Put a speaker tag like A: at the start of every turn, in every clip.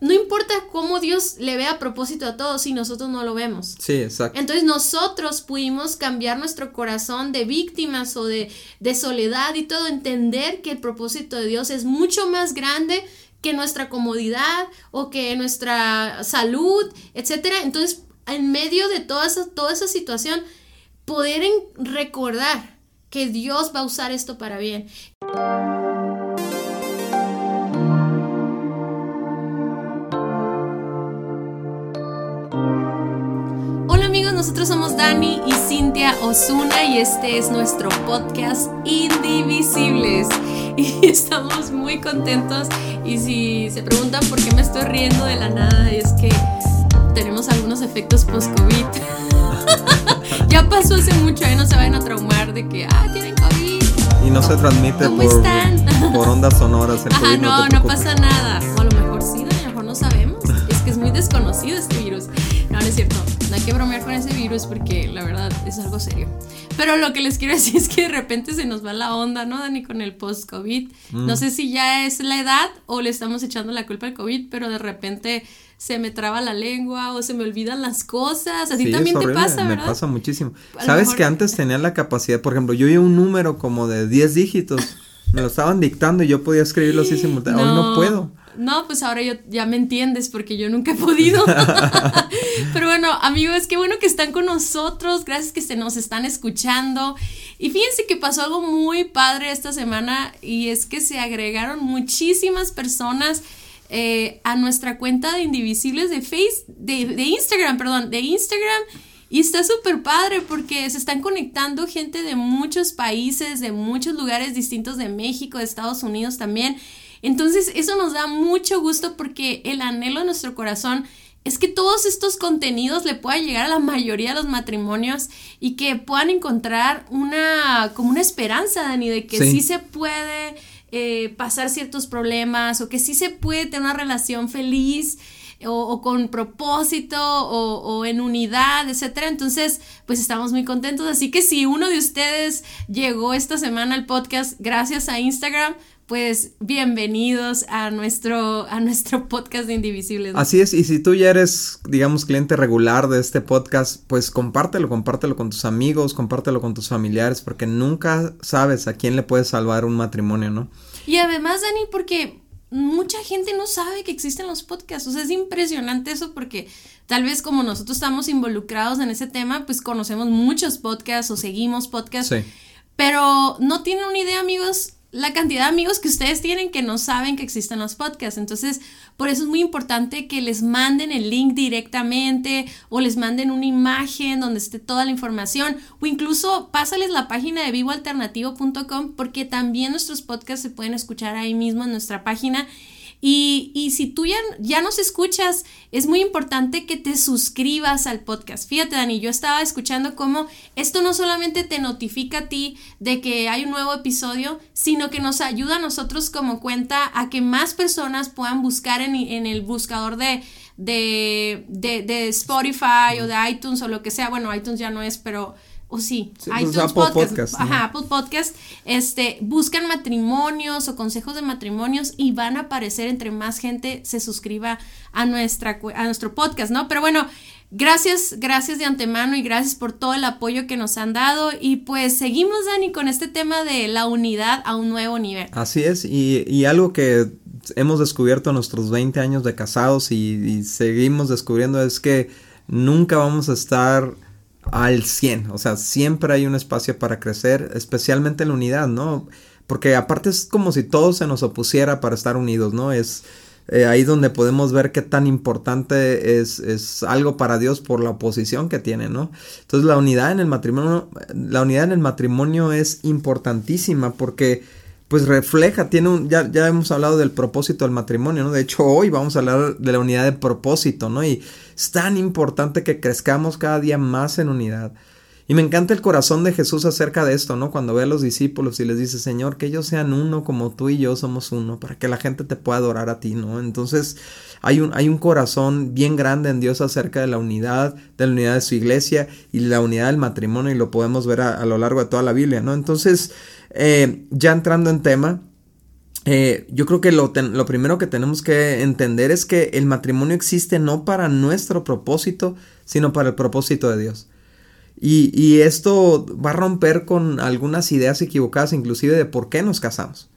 A: no importa cómo Dios le vea a propósito a todos si nosotros no lo vemos.
B: Sí, exacto.
A: Entonces nosotros pudimos cambiar nuestro corazón de víctimas o de, de soledad y todo, entender que el propósito de Dios es mucho más grande que nuestra comodidad o que nuestra salud, etcétera. Entonces, en medio de toda esa, toda esa situación, poder recordar que Dios va a usar esto para bien. Nosotros somos Dani y Cintia Osuna y este es nuestro podcast Indivisibles. Y estamos muy contentos y si se preguntan por qué me estoy riendo de la nada, es que tenemos algunos efectos post-COVID. ya pasó hace mucho, ahí no se vayan a traumar de que, ah, tienen COVID.
B: Y no se transmite
A: ¿Cómo
B: por,
A: están?
B: por ondas sonoras. el
A: Ajá,
B: COVID,
A: no, no, pasa nada. O a lo mejor sí, a lo mejor no sabemos. Es que es muy desconocido este virus. No, no es cierto. No hay que bromear con ese virus porque la verdad es algo serio. Pero lo que les quiero decir es que de repente se nos va la onda, ¿no, Dani? Con el post-COVID.
B: Mm.
A: No sé si ya es la edad o le estamos echando la culpa al COVID, pero de repente se me traba la lengua o se me olvidan las cosas. Así
B: Sí,
A: también
B: es
A: te pasa,
B: Me
A: ¿verdad?
B: pasa muchísimo.
A: A
B: Sabes
A: mejor-
B: que antes tenía la capacidad, por ejemplo, yo oía un número como de 10 dígitos, me lo estaban dictando y yo podía escribirlo así simultáneamente. Hoy no puedo.
A: No, pues ahora yo, ya me entiendes porque yo nunca he podido. Pero bueno, amigos, qué bueno que están con nosotros. Gracias que se nos están escuchando. Y fíjense que pasó algo muy padre esta semana y es que se agregaron muchísimas personas eh, a nuestra cuenta de Indivisibles de Face, de, de Instagram, perdón, de Instagram. Y está súper padre porque se están conectando gente de muchos países, de muchos lugares distintos de México, de Estados Unidos también. Entonces eso nos da mucho gusto porque el anhelo de nuestro corazón es que todos estos contenidos le puedan llegar a la mayoría de los matrimonios y que puedan encontrar una como una esperanza, Dani, de que sí,
B: Sí.
A: se puede eh, pasar ciertos problemas o que sí se puede tener una relación feliz o, o con propósito o, o en unidad, etcétera. Entonces, pues estamos muy contentos. Así que si uno de ustedes llegó esta semana al podcast gracias a Instagram, pues bienvenidos a nuestro, a nuestro podcast de Indivisibles. ¿no?
B: Así es, y si tú ya eres, digamos, cliente regular de este podcast, pues compártelo, compártelo con tus amigos, compártelo con tus familiares, porque nunca sabes a quién le puedes salvar un matrimonio, ¿no?
A: Y además, Dani, porque mucha gente no sabe que existen los podcasts. O sea, es impresionante eso porque tal vez como nosotros estamos involucrados en ese tema, pues conocemos muchos podcasts o seguimos podcasts.
B: Sí.
A: Pero no tienen una idea, amigos, la cantidad de amigos que ustedes tienen que no saben que existen los podcasts. Entonces, por eso es muy importante que les manden el link directamente o les manden una imagen donde esté toda la información o incluso pásales la página de vivoalternativo.com porque también nuestros podcasts se pueden escuchar ahí mismo en nuestra página. Y, y, si tú ya, ya nos escuchas, es muy importante que te suscribas al podcast. Fíjate, Dani, yo estaba escuchando cómo esto no solamente te notifica a ti de que hay un nuevo episodio, sino que nos ayuda a nosotros como cuenta a que más personas puedan buscar en, en el buscador de, de, de, de Spotify o de iTunes o lo que sea. Bueno, iTunes ya no es, pero o sí,
B: Sí, pues,
A: iTunes
B: Apple
A: Podcast,
B: Podcast, ¿no?
A: ajá, Apple Podcast, este, buscan matrimonios o consejos de matrimonios y van a aparecer entre más gente se suscriba a nuestra a nuestro podcast, ¿no? Pero bueno, gracias, gracias de antemano y gracias por todo el apoyo que nos han dado y pues seguimos Dani con este tema de la unidad a un nuevo nivel.
B: Así es, y, y algo que hemos descubierto en nuestros 20 años de casados y, y seguimos descubriendo es que nunca vamos a estar al 100, o sea, siempre hay un espacio para crecer, especialmente en la unidad, ¿no? Porque aparte es como si todo se nos opusiera para estar unidos, ¿no? Es eh, ahí donde podemos ver qué tan importante es, es algo para Dios por la oposición que tiene, ¿no? Entonces la unidad en el matrimonio, la unidad en el matrimonio es importantísima porque pues refleja, tiene un, ya, ya hemos hablado del propósito del matrimonio, ¿no? De hecho, hoy vamos a hablar de la unidad de propósito, ¿no? Y es tan importante que crezcamos cada día más en unidad. Y me encanta el corazón de Jesús acerca de esto, ¿no? Cuando ve a los discípulos y les dice, Señor, que ellos sean uno como tú y yo somos uno, para que la gente te pueda adorar a ti, ¿no? Entonces, hay un, hay un corazón bien grande en Dios acerca de la unidad, de la unidad de su iglesia y la unidad del matrimonio, y lo podemos ver a, lo largo de toda la Biblia, ¿no? Entonces, eh, ya entrando en tema, eh, yo creo que lo, lo, primero que tenemos que entender es que el matrimonio existe no para nuestro propósito, sino para el propósito de Dios. Y, y esto va a romper con algunas ideas equivocadas, inclusive de por qué nos casamos.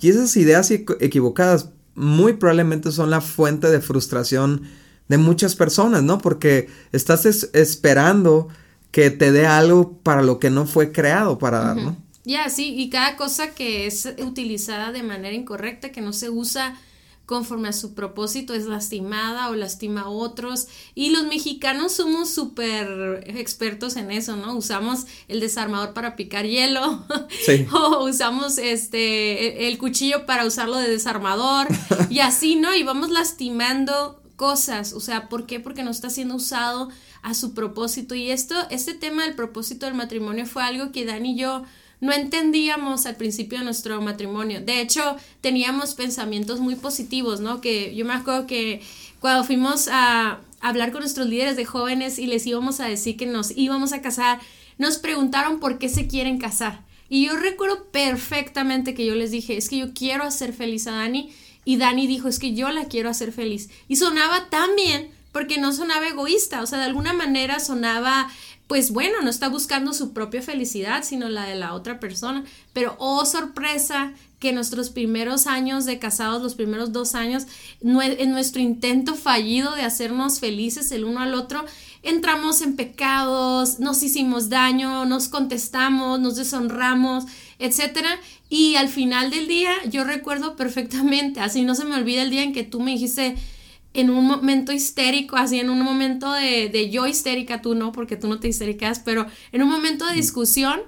B: Y esas ideas equivocadas muy probablemente son la fuente de frustración de muchas personas, ¿no? Porque estás esperando que te dé algo para lo que no fue creado para dar, ¿no?
A: Ya, sí, y cada cosa que es utilizada de manera incorrecta, que no se usa conforme a su propósito, es lastimada o lastima a otros. Y los mexicanos somos súper expertos en eso, ¿no? Usamos el desarmador para picar hielo, sí. o usamos este, el, el cuchillo para usarlo de desarmador, y así, ¿no? Y vamos lastimando cosas, o sea, ¿por qué? Porque no está siendo usado a su propósito. Y esto, este tema del propósito del matrimonio fue algo que Dani y yo no entendíamos al principio de nuestro matrimonio. De hecho, teníamos pensamientos muy positivos, ¿no? Que yo me acuerdo que cuando fuimos a hablar con nuestros líderes de jóvenes y les íbamos a decir que nos íbamos a casar, nos preguntaron por qué se quieren casar. Y yo recuerdo perfectamente que yo les dije, es que yo quiero hacer feliz a Dani. Y Dani dijo, es que yo la quiero hacer feliz. Y sonaba tan bien porque no sonaba egoísta, o sea, de alguna manera sonaba pues bueno, no está buscando su propia felicidad, sino la de la otra persona. Pero, oh sorpresa, que nuestros primeros años de casados, los primeros dos años, en nuestro intento fallido de hacernos felices el uno al otro, entramos en pecados, nos hicimos daño, nos contestamos, nos deshonramos, etc. Y al final del día, yo recuerdo perfectamente, así no se me olvida el día en que tú me dijiste, en un momento histérico, así en un momento de, de, yo histérica, tú no, porque tú no te histericas, pero en un momento de discusión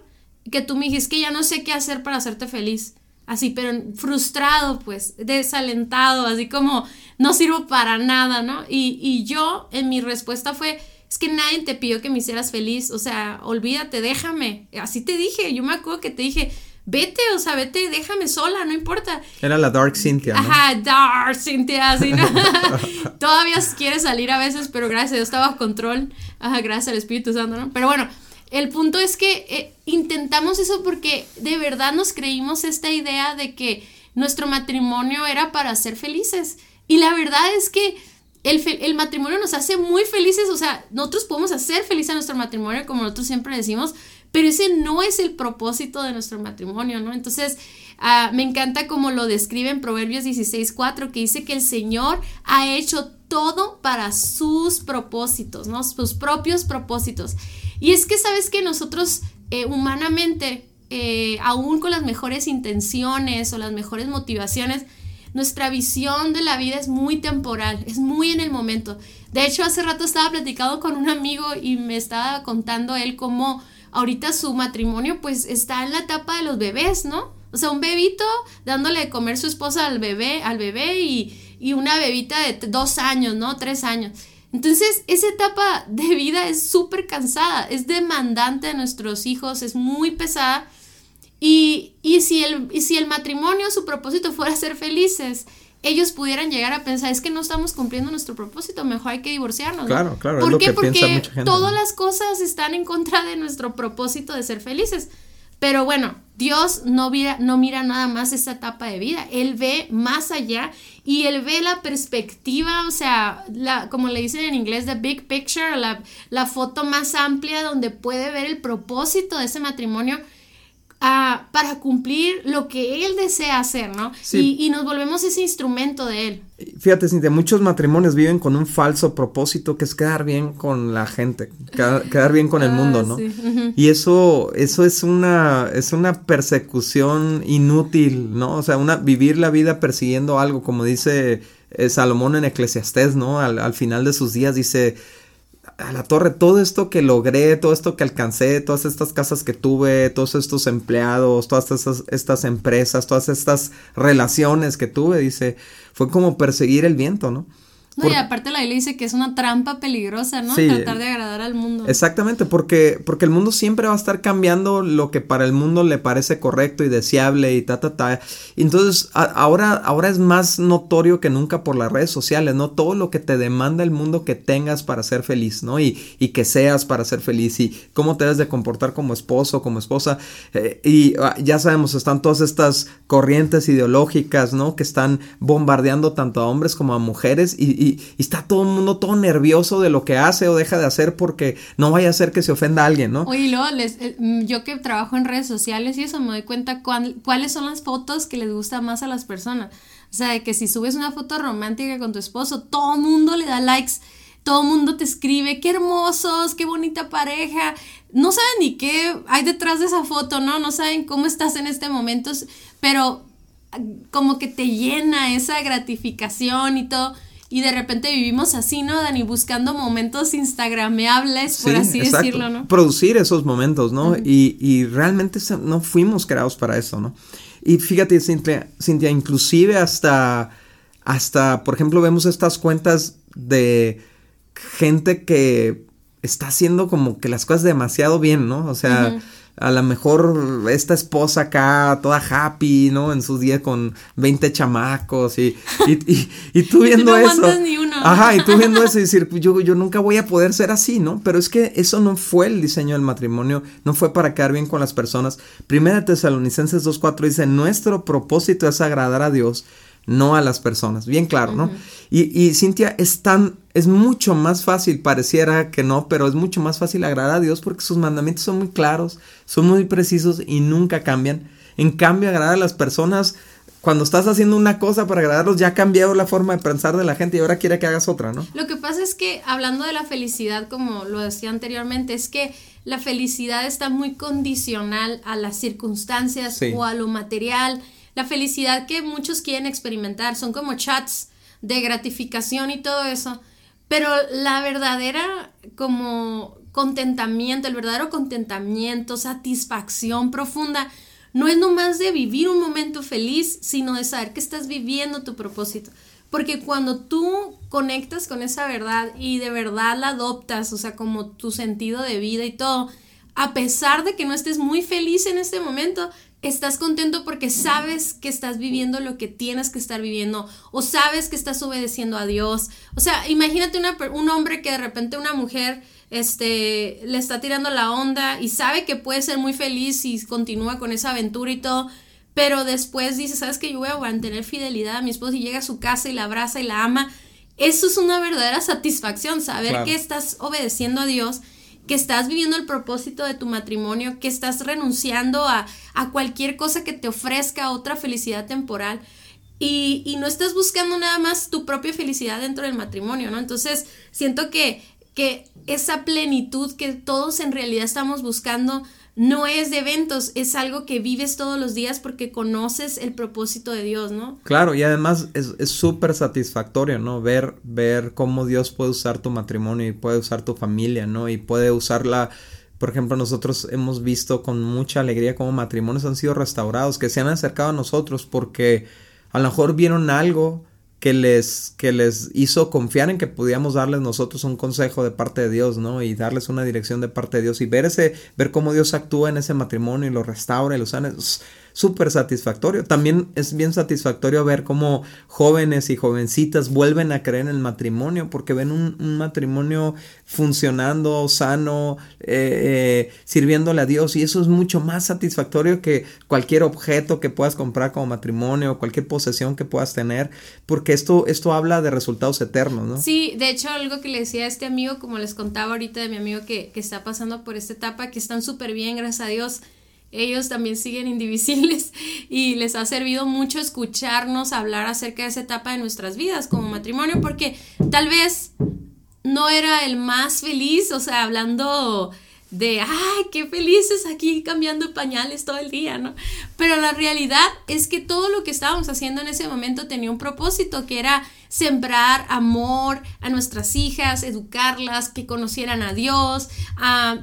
A: que tú me dijiste que ya no sé qué hacer para hacerte feliz. Así, pero frustrado, pues, desalentado, así como no sirvo para nada, ¿no? Y, y yo, en mi respuesta fue, es que nadie te pidió que me hicieras feliz, o sea, olvídate, déjame. Así te dije, yo me acuerdo que te dije, vete, o sea, vete, déjame sola, no importa.
B: Era la Dark Cynthia. ¿no?
A: Ajá, Dark Cynthia, así, ¿no? Todavía quiere salir a veces, pero gracias a Dios estaba bajo control. Ajá, gracias al Espíritu Santo, ¿no? Pero bueno, el punto es que eh, intentamos eso porque de verdad nos creímos esta idea de que nuestro matrimonio era para ser felices. Y la verdad es que el, el, matrimonio nos hace muy felices, o sea, nosotros podemos hacer feliz a nuestro matrimonio, como nosotros siempre decimos, pero ese no es el propósito de nuestro matrimonio, ¿no? Entonces, uh, me encanta como lo describe en Proverbios 16.4, que dice que el Señor ha hecho todo para sus propósitos, ¿no? Sus propios propósitos. Y es que, ¿sabes que nosotros eh, humanamente, eh, aún con las mejores intenciones o las mejores motivaciones, nuestra visión de la vida es muy temporal, es muy en el momento. De hecho, hace rato estaba platicando con un amigo y me estaba contando él cómo ahorita su matrimonio pues está en la etapa de los bebés, ¿no? O sea, un bebito dándole de comer su esposa al bebé, al bebé y, y una bebita de dos años, ¿no? Tres años. Entonces, esa etapa de vida es súper cansada, es demandante de nuestros hijos, es muy pesada. Y, y, si el, y si el matrimonio, su propósito fuera ser felices, ellos pudieran llegar a pensar, es que no estamos cumpliendo nuestro propósito, mejor hay que divorciarnos.
B: Claro, claro.
A: ¿Por
B: es
A: qué?
B: Lo que
A: Porque
B: mucha gente,
A: todas
B: ¿no?
A: las cosas están en contra de nuestro propósito de ser felices. Pero bueno, Dios no mira, no mira nada más esa etapa de vida, Él ve más allá y Él ve la perspectiva, o sea, la, como le dicen en inglés, the big picture, la, la foto más amplia donde puede ver el propósito de ese matrimonio ah, para cumplir lo que Él desea hacer, ¿no?
B: Sí.
A: Y, y nos volvemos ese instrumento de Él.
B: Fíjate, Cintia, muchos matrimonios viven con un falso propósito que es quedar bien con la gente, quedar, quedar bien con el
A: Ah,
B: mundo, ¿no?
A: sí, ujú.
B: Y eso, eso es una, es una persecución inútil, ¿no? O sea, una, vivir la vida persiguiendo algo, como dice eh, Salomón en Eclesiastés, ¿no? Al, al final de sus días dice, a la torre, todo esto que logré, todo esto que alcancé, todas estas casas que tuve, todos estos empleados, todas estas, estas empresas, todas estas relaciones que tuve, dice, fue como perseguir el viento, ¿no?
A: No, y aparte la Biblia dice que es una trampa peligrosa, ¿no? Tratar de agradar al mundo.
B: Exactamente, porque, porque el mundo siempre va a estar cambiando lo que para el mundo le parece correcto y deseable y ta, ta, ta. Entonces, ahora, ahora es más notorio que nunca por las redes sociales, ¿no? Todo lo que te demanda el mundo que tengas para ser feliz, ¿no? Y, y que seas para ser feliz y cómo te debes de comportar como esposo, como esposa. Eh, y ah, ya sabemos, están todas estas corrientes ideológicas, ¿no? Que están bombardeando tanto a hombres como a mujeres y y, está todo el mundo todo nervioso de lo que hace o deja de hacer porque no vaya a ser que se ofenda a alguien, ¿no?
A: Oye, luego eh, mm, yo que trabajo en redes sociales y eso me doy cuenta cuáles son las fotos que les gusta más a las personas. O sea, de que si subes una foto romántica con tu esposo, todo el mundo le da likes. Todo el mundo te escribe, qué hermosos, qué bonita pareja. No saben ni qué hay detrás de esa foto, ¿no? No saben cómo estás en este momento, pero ah, como que te llena esa gratificación y todo. Y de repente vivimos así, ¿no, Dani? Buscando momentos instagrameables, por así decirlo, ¿no?
B: Producir esos momentos, ¿no? y, y, realmente no fuimos creados para eso, ¿no? Y fíjate, Cintia, Cintia, inclusive hasta, hasta, por ejemplo, vemos estas cuentas de gente que está haciendo como que las cosas demasiado bien, ¿no? O sea a lo mejor esta esposa acá, toda happy, ¿no? En sus días con 20 chamacos y, y, y, tú viendo eso.
A: Ni uno.
B: Ajá, y tú viendo eso y decir, pues yo, yo nunca voy a poder ser así, ¿no? Pero es que eso no fue el diseño del matrimonio, no fue para quedar bien con las personas. Primera Tesalonicenses 2.4 dice, nuestro propósito es agradar a Dios no a las personas. Bien claro, ¿no? y, y, Cintia, es tan, es mucho más fácil, pareciera que no, pero es mucho más fácil agradar a Dios porque sus mandamientos son muy claros, son muy precisos y nunca cambian. En cambio, agradar a las personas, cuando estás haciendo una cosa para agradarlos, ya ha cambiado la forma de pensar de la gente y ahora quiere que hagas otra, ¿no?
A: Lo que pasa es que, hablando de la felicidad, como lo decía anteriormente, es que la felicidad está muy condicional a las circunstancias o a lo material la felicidad que muchos quieren experimentar. Son como chats de gratificación y todo eso. Pero la verdadera como contentamiento, el verdadero contentamiento, satisfacción profunda, no es nomás de vivir un momento feliz, sino de saber que estás viviendo tu propósito. Porque cuando tú conectas con esa verdad y de verdad la adoptas, o sea, como tu sentido de vida y todo, a pesar de que no estés muy feliz en este momento, estás contento porque sabes que estás viviendo lo que tienes que estar viviendo o sabes que estás obedeciendo a Dios. O sea, imagínate un hombre que de repente una mujer este, le está tirando la onda y sabe que puede ser muy feliz y continúa con esa aventura y todo, pero después dice, sabes que yo voy a mantener fidelidad a mi esposo y llega a su casa y la abraza y la ama. Eso es una verdadera satisfacción, saber que estás obedeciendo a Dios que estás viviendo el propósito de tu matrimonio, que estás renunciando a, cualquier cosa que te ofrezca otra felicidad temporal. Y, y, no estás buscando nada más tu propia felicidad dentro del matrimonio, ¿no? Entonces, siento que, que esa plenitud que todos en realidad estamos buscando no es de eventos, es algo que vives todos los días porque conoces el propósito de Dios, ¿no?
B: Claro, y además es súper satisfactorio, ¿no? Ver, ver cómo Dios puede usar tu matrimonio y puede usar tu familia, ¿no? Y puede usarla, por ejemplo, nosotros hemos visto con mucha alegría cómo matrimonios han sido restaurados, que se han acercado a nosotros porque a lo mejor vieron algo que les, que les hizo confiar en que podíamos darles nosotros un consejo de parte de Dios, ¿no? Y darles una dirección de parte de Dios y ver ese, ver cómo Dios actúa en ese matrimonio y lo restaura y lo sana súper satisfactorio. También es bien satisfactorio ver cómo jóvenes y jovencitas vuelven a creer en el matrimonio porque ven un, matrimonio funcionando, sano, eh, eh, sirviéndole a Dios y eso es mucho más satisfactorio que cualquier objeto que puedas comprar como matrimonio cualquier posesión que puedas tener porque esto, esto habla de resultados eternos, ¿no?
A: Sí, de hecho algo que le decía a este amigo, como les contaba ahorita de mi amigo que, que está pasando por esta etapa, que están súper bien, gracias a Dios ellos también siguen indivisibles y les ha servido mucho escucharnos hablar acerca de esa etapa de nuestras vidas como matrimonio porque tal vez no era el más feliz, o sea, hablando de, ay, qué felices aquí cambiando pañales todo el día, ¿no? Pero la realidad es que todo lo que estábamos haciendo en ese momento tenía un propósito, que era sembrar amor a nuestras hijas, educarlas, que conocieran a Dios,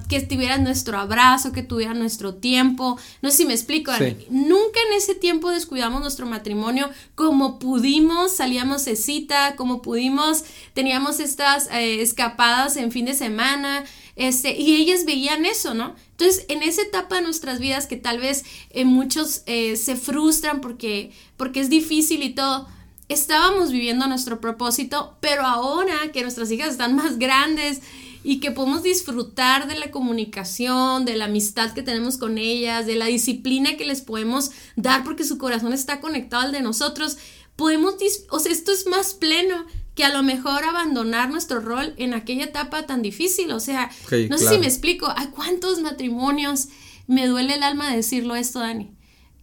A: que tuvieran nuestro abrazo, que tuvieran nuestro tiempo. No sé si me explico. Nunca en ese tiempo descuidamos nuestro matrimonio como pudimos, salíamos de cita, como pudimos, teníamos estas eh, escapadas en fin de semana. Este, y ellas veían eso, ¿no? Entonces, en esa etapa de nuestras vidas que tal vez eh, muchos eh, se frustran porque, porque es difícil y todo, estábamos viviendo nuestro propósito, pero ahora que nuestras hijas están más grandes y que podemos disfrutar de la comunicación, de la amistad que tenemos con ellas, de la disciplina que les podemos dar porque su corazón está conectado al de nosotros, podemos, o sea, esto es más pleno que a lo mejor abandonar nuestro rol en aquella etapa tan difícil. O sea, no sé si me explico. ¿A cuántos matrimonios me duele el alma decirlo esto, Dani?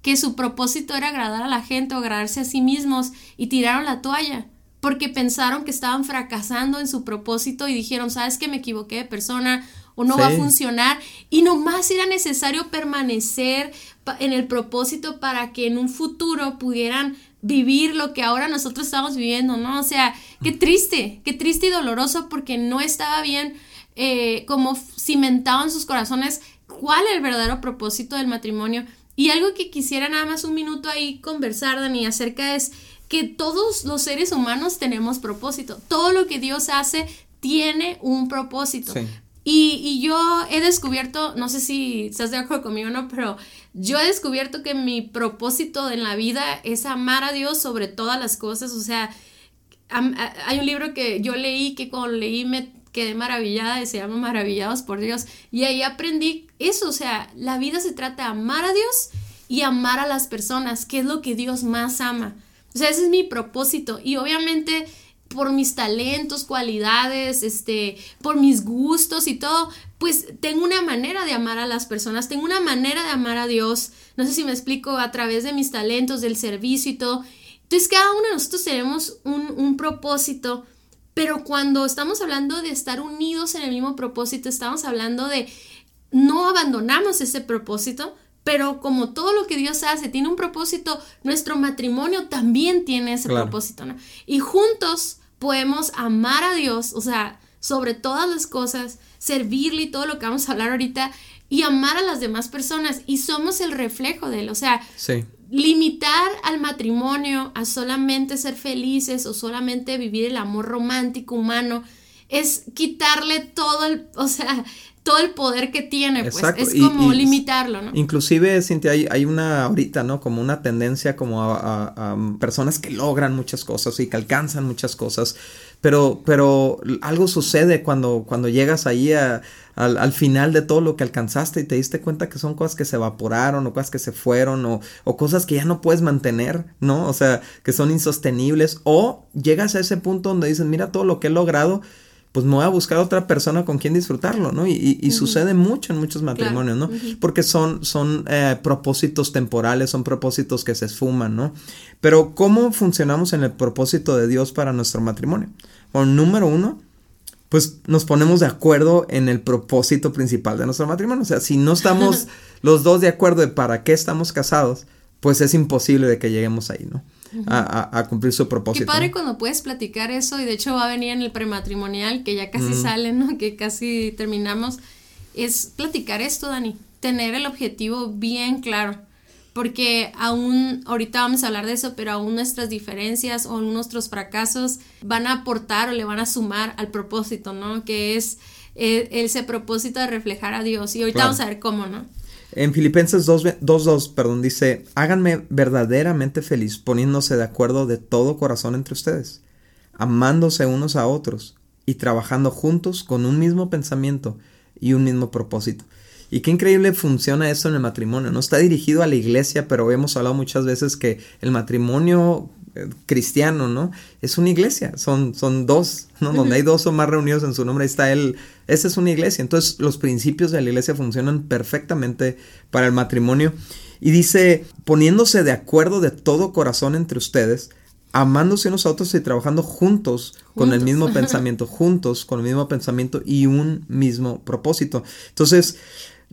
A: Que su propósito era agradar a la gente o agradarse a sí mismos y tiraron la toalla porque pensaron que estaban fracasando en su propósito y dijeron, sabes que me equivoqué de persona o no va a funcionar y nomás era necesario permanecer en el propósito para que en un futuro pudieran vivir lo que ahora nosotros estamos viviendo, ¿no? O sea, qué triste, qué triste y doloroso porque no estaba bien eh, como cimentado en sus corazones cuál es el verdadero propósito del matrimonio. Y algo que quisiera nada más un minuto ahí conversar, Dani, acerca es que todos los seres humanos tenemos propósito. Todo lo que Dios hace tiene un propósito. Y, y, yo he descubierto, no sé si estás de acuerdo conmigo o no, pero yo he descubierto que mi propósito en la vida es amar a Dios sobre todas las cosas. O sea, hay un libro que yo leí que cuando leí me quedé maravillada y se llama Maravillados por Dios. Y ahí aprendí eso, o sea, la vida se trata de amar a Dios y amar a las personas, que es lo que Dios más ama. O sea, ese es mi propósito. Y obviamente por mis talentos, cualidades, este, por mis gustos y todo, pues tengo una manera de amar a las personas, tengo una manera de amar a Dios. No sé si me explico a través de mis talentos, del servicio y todo. Entonces cada uno de nosotros tenemos un, un propósito, pero cuando estamos hablando de estar unidos en el mismo propósito, estamos hablando de no abandonamos ese propósito, pero como todo lo que Dios hace tiene un propósito, nuestro matrimonio también tiene ese propósito, ¿no? Y juntos podemos amar a Dios, o sea, sobre todas las cosas, servirle y todo lo que vamos a hablar ahorita, y amar a las demás personas. Y somos el reflejo de Él, o sea, limitar al matrimonio a solamente ser felices o solamente vivir el amor romántico humano es quitarle todo el, o sea, todo el poder que tiene, pues es como limitarlo, ¿no?
B: Inclusive, Cintia, hay, hay, una ahorita, ¿no? Como una tendencia como a, personas que logran muchas cosas y que alcanzan muchas cosas, pero, pero algo sucede cuando, cuando llegas ahí al, al, final de todo lo que alcanzaste y te diste cuenta que son cosas que se evaporaron o cosas que se fueron o, o cosas que ya no puedes mantener, ¿no? O sea, que son insostenibles o llegas a ese punto donde dices, mira todo lo que he logrado, pues me voy a buscar otra persona con quien disfrutarlo, ¿no? Y, sucede mucho en muchos matrimonios, ¿no? Porque son, son eh, propósitos temporales, son propósitos que se esfuman, ¿no? Pero ¿cómo funcionamos en el propósito de Dios para nuestro matrimonio? Bueno, número uno, pues nos ponemos de acuerdo en el propósito principal de nuestro matrimonio. O sea, si no estamos los dos de acuerdo de para qué estamos casados, pues es imposible de que lleguemos ahí, ¿no? a, cumplir su propósito.
A: Qué padre cuando puedes platicar eso y de hecho va a venir en el prematrimonial que ya casi sale, ¿no? Que casi terminamos. Es platicar esto, Dani. Tener el objetivo bien claro. Porque aún, ahorita vamos a hablar de eso, pero aún nuestras diferencias o nuestros fracasos van a aportar o le van a sumar al propósito, ¿no? Que es eh, ese propósito de reflejar a Dios. Y ahorita vamos a ver cómo, ¿no?
B: En Filipenses 2.2, perdón, dice, háganme verdaderamente feliz poniéndose de acuerdo de todo corazón entre ustedes, amándose unos a otros y trabajando juntos con un mismo pensamiento y un mismo propósito. Y qué increíble funciona eso en el matrimonio. No está dirigido a la iglesia, pero hemos hablado muchas veces que el matrimonio cristiano, ¿no? Es una iglesia, son, son dos, ¿no? Donde hay dos o más reunidos en su nombre, ahí está él. Esa es una iglesia. Entonces, los principios de la iglesia funcionan perfectamente para el matrimonio. Y dice, poniéndose de acuerdo de todo corazón entre ustedes, amándose unos a otros y trabajando juntos, con el mismo pensamiento, juntos con el mismo pensamiento y un mismo propósito. Entonces,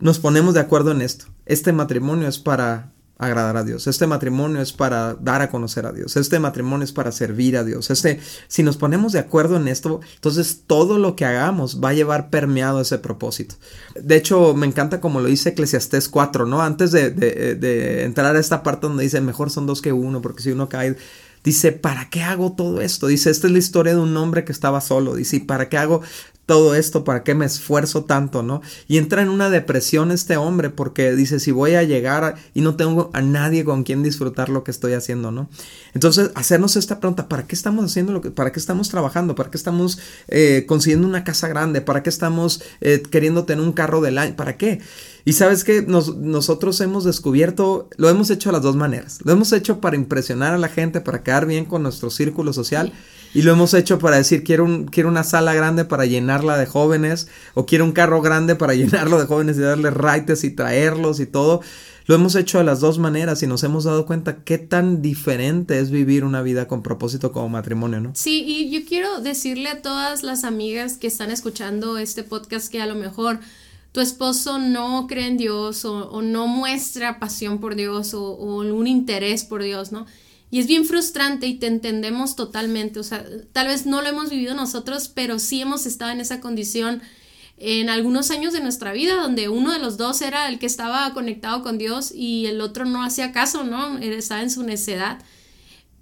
B: nos ponemos de acuerdo en esto. Este matrimonio es para agradar a Dios. Este matrimonio es para dar a conocer a Dios. Este matrimonio es para servir a Dios. Este, si nos ponemos de acuerdo en esto, entonces todo lo que hagamos va a llevar permeado ese propósito. De hecho, me encanta como lo dice Eclesiastés 4, ¿no? Antes de, de, de entrar a esta parte donde dice, mejor son dos que uno, porque si uno cae Dice, ¿para qué hago todo esto? Dice, esta es la historia de un hombre que estaba solo. Dice, ¿para qué hago todo esto? ¿Para qué me esfuerzo tanto? ¿No? Y entra en una depresión este hombre porque dice, si voy a llegar y no tengo a nadie con quien disfrutar lo que estoy haciendo, ¿no? Entonces, hacernos esta pregunta, ¿para qué estamos haciendo lo que, para qué estamos trabajando? ¿Para qué estamos eh, consiguiendo una casa grande? ¿Para qué estamos eh, queriendo tener un carro del año? ¿Para qué? Y sabes que nosotros hemos descubierto, lo hemos hecho de las dos maneras. Lo hemos hecho para impresionar a la gente, para quedar bien con nuestro círculo social. Y lo hemos hecho para decir, quiero, un, quiero una sala grande para llenarla de jóvenes. O quiero un carro grande para llenarlo de jóvenes y darle raites y traerlos y todo. Lo hemos hecho de las dos maneras y nos hemos dado cuenta qué tan diferente es vivir una vida con propósito como matrimonio, ¿no?
A: Sí, y yo quiero decirle a todas las amigas que están escuchando este podcast que a lo mejor tu esposo no cree en Dios o, no muestra pasión por Dios o, un interés por Dios, ¿no? Y es bien frustrante y te entendemos totalmente, o sea, tal vez no lo hemos vivido nosotros, pero sí hemos estado en esa condición en algunos años de nuestra vida, donde uno de los dos era el que estaba conectado con Dios y el otro no hacía caso, ¿no? Estaba en su necedad.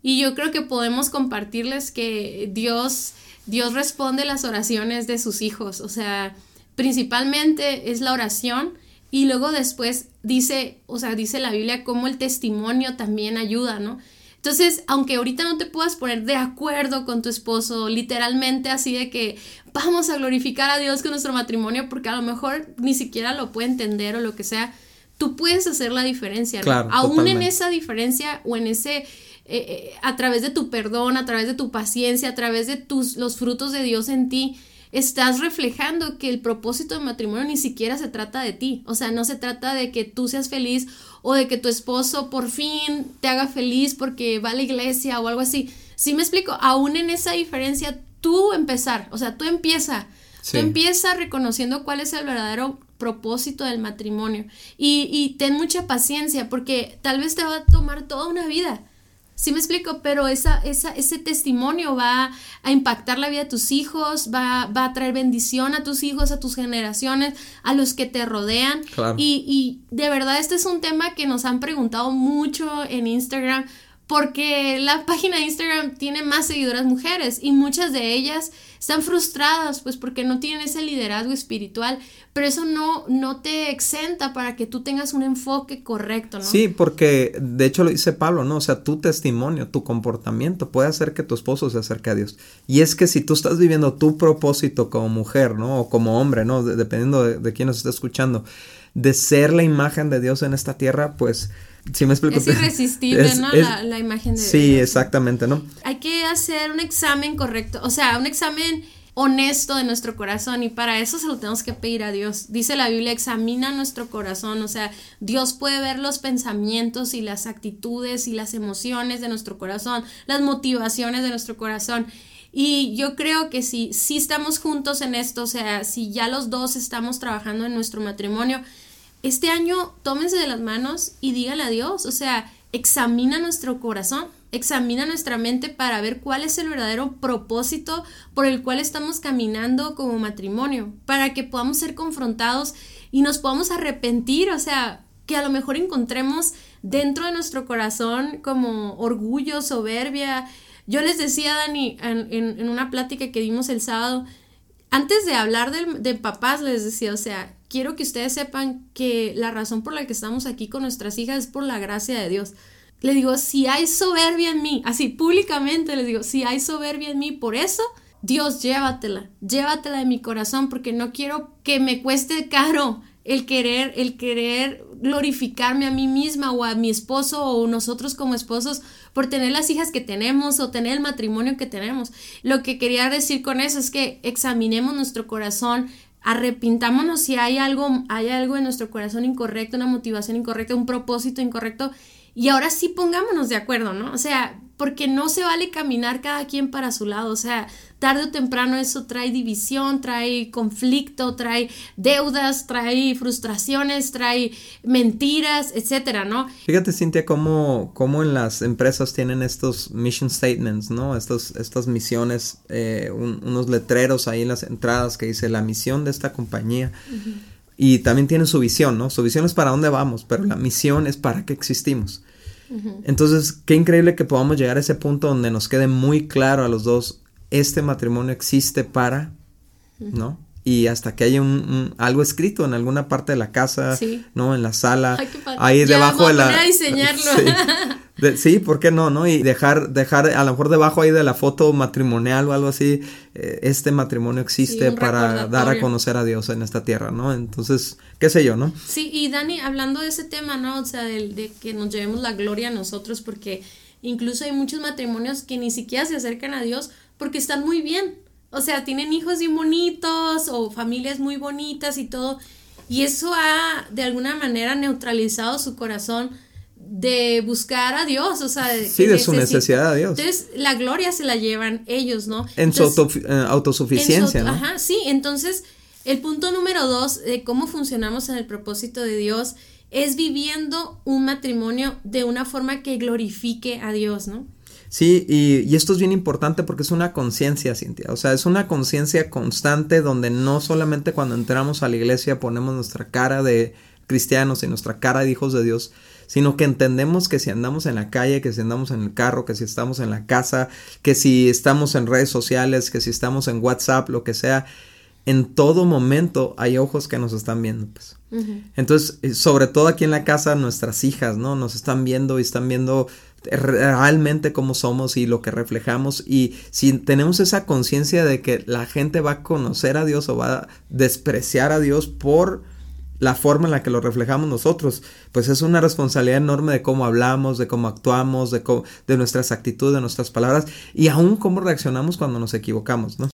A: Y yo creo que podemos compartirles que Dios, Dios responde las oraciones de sus hijos, o sea, principalmente es la oración y luego después dice, o sea, dice la Biblia cómo el testimonio también ayuda, ¿no? Entonces, aunque ahorita no te puedas poner de acuerdo con tu esposo, literalmente así de que vamos a glorificar a Dios con nuestro matrimonio, porque a lo mejor ni siquiera lo puede entender o lo que sea, tú puedes hacer la diferencia, ¿no? Aún en esa diferencia o en ese, eh, eh, a través de tu perdón, a través de tu paciencia, a través de tus, los frutos de Dios en ti, estás reflejando que el propósito del matrimonio ni siquiera se trata de ti. O sea, no se trata de que tú seas feliz o de que tu esposo por fin te haga feliz porque va a la iglesia o algo así. Si me explico, aún en esa diferencia, tú empezar, o sea, tú empieza, tú empieza reconociendo cuál es el verdadero propósito del matrimonio y, y ten mucha paciencia porque tal vez te va a tomar toda una vida Sí me explico, pero esa, esa, ese testimonio va a impactar la vida de tus hijos, va, va a traer bendición a tus hijos, a tus generaciones, a los que te rodean. Y, y de verdad este es un tema que nos han preguntado mucho en Instagram porque la página de Instagram tiene más seguidoras mujeres y muchas de ellas están frustradas pues porque no tienen ese liderazgo espiritual, pero eso no, no te exenta para que tú tengas un enfoque correcto, ¿no?
B: Sí, porque de hecho lo dice Pablo, ¿no? O sea, tu testimonio, tu comportamiento puede hacer que tu esposo se acerque a Dios. Y es que si tú estás viviendo tu propósito como mujer, ¿no? O como hombre, ¿no? dependiendo de, de quién nos está escuchando, de ser la imagen de Dios en esta tierra, pues me explico.
A: Es irresistible, ¿no? la, imagen de
B: Sí, exactamente, ¿no?
A: Hay que hacer un examen correcto, o sea, un examen honesto de nuestro corazón y para eso se lo tenemos que pedir a Dios. Dice la Biblia, examina nuestro corazón, o sea, Dios puede ver los pensamientos y las actitudes y las emociones de nuestro corazón, las motivaciones de nuestro corazón. Y yo creo que si, si estamos juntos en esto, o sea, si ya los dos estamos trabajando en nuestro matrimonio, este año tómense de las manos y díganle a Dios, o sea, examina nuestro corazón, examina nuestra mente para ver cuál es el verdadero propósito por el cual estamos caminando como matrimonio, para que podamos ser confrontados y nos podamos arrepentir, o sea, que a lo mejor encontremos dentro de nuestro corazón como orgullo, soberbia. Yo les decía, Dani, en, una plática que dimos el sábado, antes de hablar de, de papás, les decía, o sea, quiero que ustedes sepan que la razón por la que estamos aquí con nuestras hijas es por la gracia de Dios. Le digo, si hay soberbia en mí, así públicamente les digo, si hay soberbia en mí, por eso, Dios llévatela, llévatela de mi corazón, porque no quiero que me cueste caro el querer, el querer glorificarme a mí misma o a mi esposo o nosotros como esposos por tener las hijas que tenemos o tener el matrimonio que tenemos. Lo que quería decir con eso es que examinemos nuestro corazón, arrepintámonos si hay algo, hay algo en nuestro corazón incorrecto, una motivación incorrecta, un propósito incorrecto, y ahora sí pongámonos de acuerdo, ¿no? O sea, porque no se vale caminar cada quien para su lado, o sea, tarde o temprano eso trae división, trae conflicto, trae deudas, trae frustraciones, trae mentiras, etcétera, ¿no?
B: Fíjate, Cintia, cómo, cómo en las empresas tienen estos mission statements, ¿no? Estos, estas misiones, eh, unos letreros ahí en las entradas que dice la misión de esta compañía. Y también tienen su visión, ¿no? Su visión es para dónde vamos, pero la misión es para qué existimos. Entonces, qué increíble que podamos llegar a ese punto donde nos quede muy claro a los dos, este matrimonio existe para, ¿no? Y hasta que haya un, algo escrito en alguna parte de la casa, ¿no? En la sala, ahí debajo de la...
A: A diseñarlo.
B: sí, ¿por qué no, no? Y dejar, dejar, a lo mejor debajo ahí de la foto matrimonial o algo así, eh, este matrimonio existe para dar a conocer a Dios en esta tierra, ¿no? Entonces, qué sé yo, ¿no?
A: Sí, y Dani, hablando de ese tema, ¿no? O sea, de, de que nos llevemos la gloria a nosotros, porque incluso hay muchos matrimonios que ni siquiera se acercan a Dios porque están muy bien. O sea, tienen hijos bien bonitos o familias muy bonitas y todo. Y eso ha de alguna manera neutralizado su corazón de buscar a Dios, o sea, de,
B: sí, de su necesidad a Dios.
A: Entonces, la gloria se la llevan ellos, ¿no?
B: En su eh, autosuficiencia, ¿no?
A: Ajá, sí, entonces, el punto número dos de cómo funcionamos en el propósito de Dios es viviendo un matrimonio de una forma que glorifique a Dios, ¿no?
B: Sí, y, y, esto es bien importante porque es una conciencia, Cintia. O sea, es una conciencia constante donde no solamente cuando entramos a la iglesia ponemos nuestra cara de cristianos y nuestra cara de hijos de Dios, sino que entendemos que si andamos en la calle, que si andamos en el carro, que si estamos en la casa, que si estamos en redes sociales, que si estamos en WhatsApp, lo que sea, en todo momento hay ojos que nos están viendo, pues. Entonces, eh, sobre todo aquí en la casa, nuestras hijas, ¿no? Nos están viendo y están viendo realmente cómo somos y lo que reflejamos y si tenemos esa conciencia de que la gente va a conocer a Dios o va a despreciar a Dios por la forma en la que lo reflejamos nosotros, pues es una responsabilidad enorme de cómo hablamos, de cómo actuamos, de, de nuestras actitudes, de nuestras palabras y aún cómo reaccionamos cuando nos equivocamos, ¿no?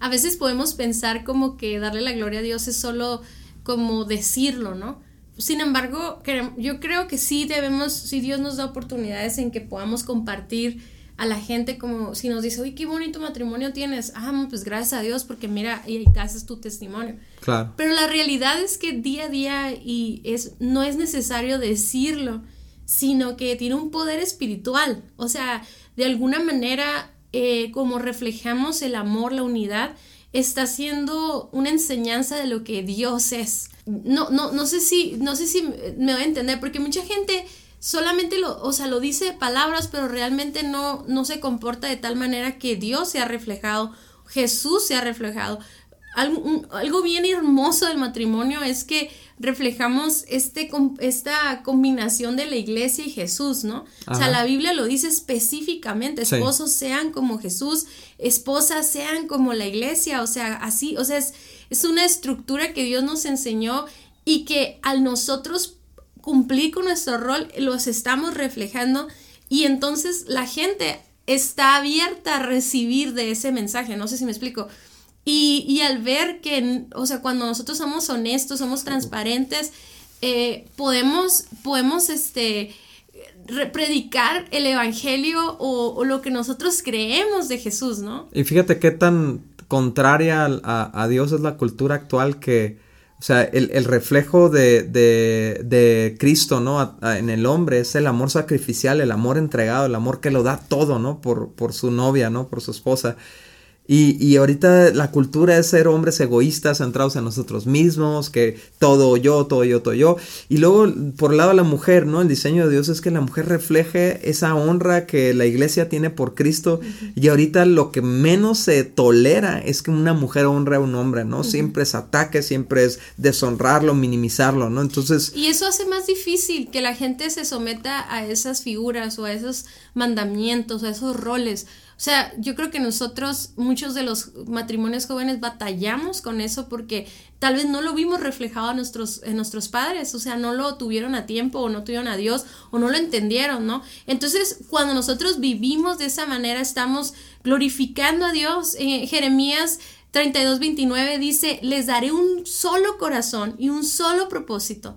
A: A veces podemos pensar como que darle la gloria a Dios es solo como decirlo, ¿no? Sin embargo, yo creo que sí debemos, si Dios nos da oportunidades en que podamos compartir a la gente como si nos dice, uy, qué bonito matrimonio tienes. Ah, pues gracias a Dios porque mira, y haces tu testimonio.
B: Claro.
A: Pero la realidad es que día a día y es, no es necesario decirlo, sino que tiene un poder espiritual. O sea, de alguna manera, eh, como reflejamos el amor, la unidad, está siendo una enseñanza de lo que Dios es. No, no, no sé si, no sé si me voy a entender, porque mucha gente solamente lo, o sea, lo dice de palabras, pero realmente no, no se comporta de tal manera que Dios se ha reflejado, Jesús se ha reflejado. Algo, algo bien hermoso del matrimonio es que reflejamos este, esta combinación de la iglesia y Jesús, ¿no? O sea, la Biblia lo dice específicamente, esposos sean como Jesús, esposas sean como la iglesia, o sea, así, o sea, es, es una estructura que Dios nos enseñó y que al nosotros cumplir con nuestro rol, los estamos reflejando y entonces la gente está abierta a recibir de ese mensaje, no sé si me explico. Y, al ver que, o sea, cuando nosotros somos honestos, somos transparentes, eh, podemos, podemos, este, predicar el evangelio o, lo que nosotros creemos de Jesús, ¿no?
B: Y fíjate qué tan contraria a Dios es la cultura actual que, o sea, el, el reflejo de, de, de Cristo, ¿no? en el hombre es el amor sacrificial, el amor entregado, el amor que lo da todo, ¿no? Por, por su novia, ¿no? Por su esposa. Y, y, ahorita la cultura es ser hombres egoístas, centrados en nosotros mismos, que todo yo, todo yo, todo yo. Y luego, por el lado de la mujer, ¿no? El diseño de Dios es que la mujer refleje esa honra que la iglesia tiene por Cristo. Y ahorita lo que menos se tolera es que una mujer honre a un hombre, ¿no? Siempre es ataque, siempre es deshonrarlo, minimizarlo, ¿no? Entonces...
A: Y eso hace más difícil que la gente se someta a esas figuras o a esos mandamientos, a esos roles. O sea, yo creo que nosotros, muchos de los matrimonios jóvenes, batallamos con eso porque tal vez no lo vimos reflejado en nuestros, en nuestros padres, o sea, no lo tuvieron a tiempo o no tuvieron a Dios o no lo entendieron, ¿no? Entonces, cuando nosotros vivimos de esa manera, estamos glorificando a Dios. En Jeremías 32, 29 dice, les daré un solo corazón y un solo propósito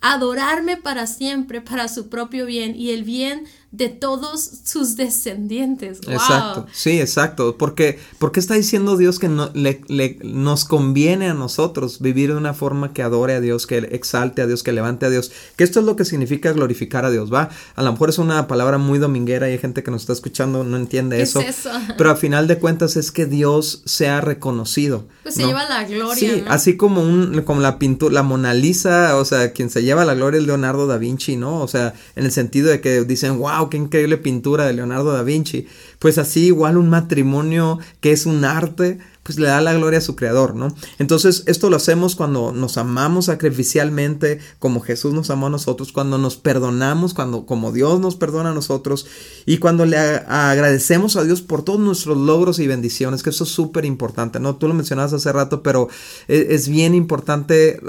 A: adorarme para siempre, para su propio bien y el bien de todos sus descendientes.
B: Exacto, sí, exacto. Porque, porque está diciendo Dios que no, le, nos conviene a nosotros vivir de una forma que adore a Dios, que exalte a Dios, que levante a Dios. Que esto es lo que significa glorificar a Dios, ¿va? A lo mejor es una palabra muy dominguera y hay gente que nos está escuchando, no entiende eso, Pero a final de cuentas es que Dios sea reconocido.
A: Pues se lleva la gloria.
B: Sí, así como un, como la pintura, la Mona Lisa, o sea, quien se lleva la gloria es Leonardo da Vinci, ¿no? O sea, en el sentido de que dicen, wow, qué increíble pintura de Leonardo da Vinci. Pues así igual un matrimonio que es un arte, pues le da la gloria a su creador, ¿no? Entonces esto lo hacemos cuando nos amamos sacrificialmente, como Jesús nos amó a nosotros, cuando nos perdonamos, cuando como Dios nos perdona a nosotros y cuando le agradecemos a Dios por todos nuestros logros y bendiciones, que eso es súper importante, ¿no? Tú lo mencionabas hace rato, pero es, es bien importante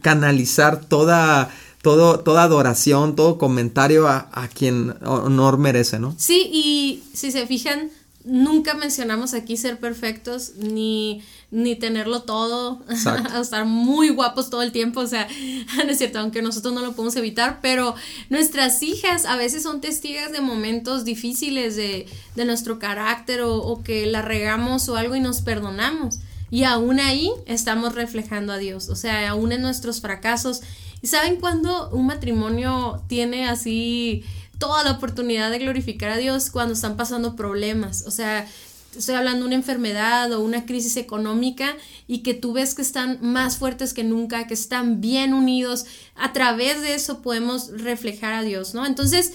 B: canalizar toda todo, toda adoración, todo comentario a, a, quien honor merece, ¿no?
A: Sí, y si se fijan, nunca mencionamos aquí ser perfectos, ni, ni tenerlo todo, estar muy guapos todo el tiempo, o sea, no es cierto, aunque nosotros no lo podemos evitar, pero nuestras hijas a veces son testigos de momentos difíciles de, de nuestro carácter o, o que la regamos o algo y nos perdonamos. Y aún ahí estamos reflejando a Dios, o sea, aún en nuestros fracasos ¿Y saben cuándo un matrimonio tiene así toda la oportunidad de glorificar a Dios? Cuando están pasando problemas. O sea, estoy hablando de una enfermedad o una crisis económica y que tú ves que están más fuertes que nunca, que están bien unidos. A través de eso podemos reflejar a Dios, ¿no? Entonces,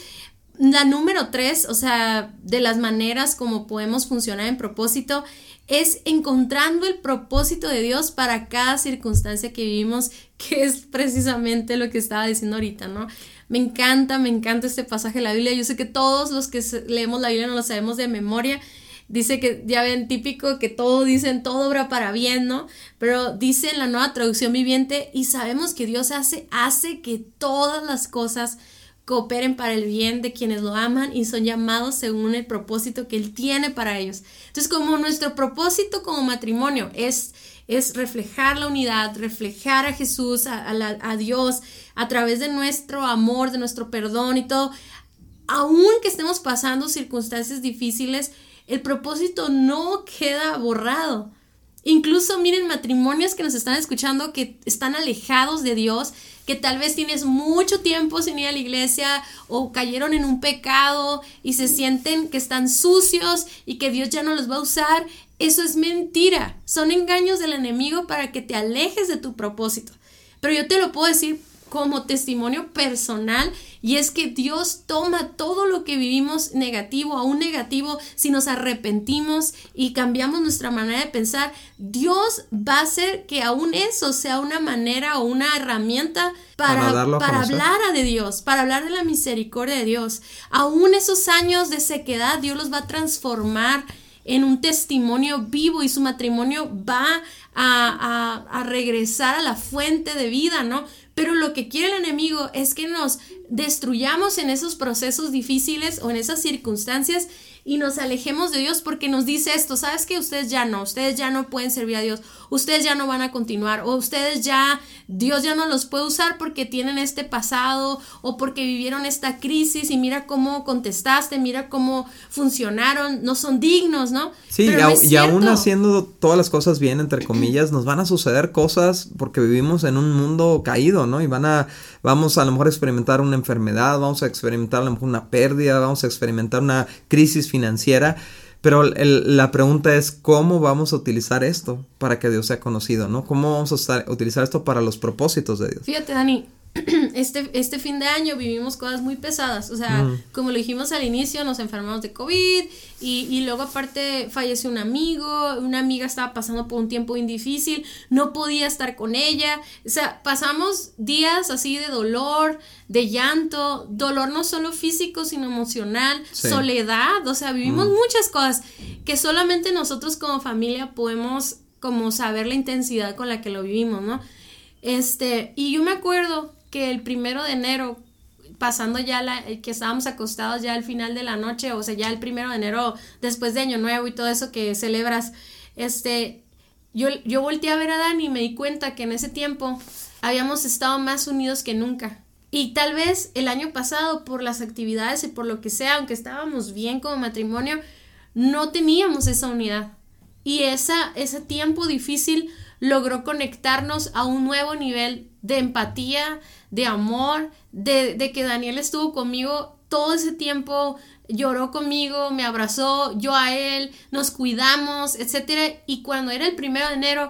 A: la número tres, o sea, de las maneras como podemos funcionar en propósito, es encontrando el propósito de Dios para cada circunstancia que vivimos, que es precisamente lo que estaba diciendo ahorita, ¿no? Me encanta, me encanta este pasaje de la Biblia. Yo sé que todos los que leemos la Biblia no lo sabemos de memoria. Dice que, ya ven, típico que todo dicen, todo obra para bien, ¿no? Pero dice en la nueva traducción viviente, y sabemos que Dios hace, hace que todas las cosas cooperen para el bien de quienes lo aman y son llamados según el propósito que Él tiene para ellos. Entonces, como nuestro propósito como matrimonio es, es reflejar la unidad, reflejar a Jesús, a, Dios, a través de nuestro amor, de nuestro perdón y todo, aun que estemos pasando circunstancias difíciles, el propósito no queda borrado. Incluso miren matrimonios que nos están escuchando que están alejados de Dios, que tal vez tienes mucho tiempo sin ir a la iglesia o cayeron en un pecado y se sienten que están sucios y que Dios ya no los va a usar. Eso es mentira. Son engaños del enemigo para que te alejes de tu propósito. Pero yo te lo puedo decir como testimonio personal y es que Dios toma todo lo que vivimos negativo, aún negativo, si nos arrepentimos y cambiamos nuestra manera de pensar, Dios va a hacer que aún eso sea una manera o una herramienta para, para, hablar a de Dios, para hablar de la misericordia de Dios. Aún esos años de sequedad, Dios los va a transformar en un testimonio vivo y su matrimonio va a, a, a regresar a la fuente de vida, ¿no? Pero lo que quiere el enemigo es que nos destruyamos en esos procesos difíciles o en esas circunstancias y nos alejemos de Dios porque nos dice esto, sabes que ustedes ya no, ustedes ya no pueden servir a Dios, ustedes ya no van a continuar o ustedes ya, Dios ya no los puede usar porque tienen este pasado o porque vivieron esta crisis y mira cómo contestaste, mira cómo funcionaron, no son dignos, ¿no?
B: Sí, y, aún haciendo todas las cosas bien, entre comillas, nos van a suceder cosas porque vivimos en un mundo caído, ¿no? Y van a, vamos a lo mejor a experimentar una enfermedad, vamos a experimentar a lo mejor una pérdida, vamos a experimentar una crisis financiera. Pero la pregunta es cómo vamos a utilizar esto para que Dios sea conocido, ¿no? ¿Cómo vamos a utilizar esto para los propósitos de Dios?
A: Fíjate, Dani, este, este fin de año vivimos cosas muy pesadas. O sea, mm. como lo dijimos al inicio, nos enfermamos de COVID y, y, luego aparte falleció un amigo, una amiga estaba pasando por un tiempo muy difícil, no podía estar con ella. O sea, pasamos días así de dolor, de llanto, dolor no solo físico, sino emocional, soledad. O sea, vivimos mm. muchas cosas que solamente nosotros como familia podemos como saber la intensidad con la que lo vivimos, ¿no? Este, y yo me acuerdo que el primero de enero, pasando ya la, eh, que estábamos acostados ya al final de la noche, o sea, ya el primero de enero, después de Año Nuevo y todo eso que celebras, este, yo, yo volteé a ver a Dani y me di cuenta que en ese tiempo habíamos estado más unidos que nunca. Y tal vez el año pasado, por las actividades y por lo que sea, aunque estábamos bien como matrimonio, no teníamos esa unidad. Y esa, ese tiempo difícil logró conectarnos a un nuevo nivel de empatía, de amor, de, que Daniel estuvo conmigo todo ese tiempo, lloró conmigo, me abrazó, yo a él, nos cuidamos, etc. Y cuando era el primero de enero,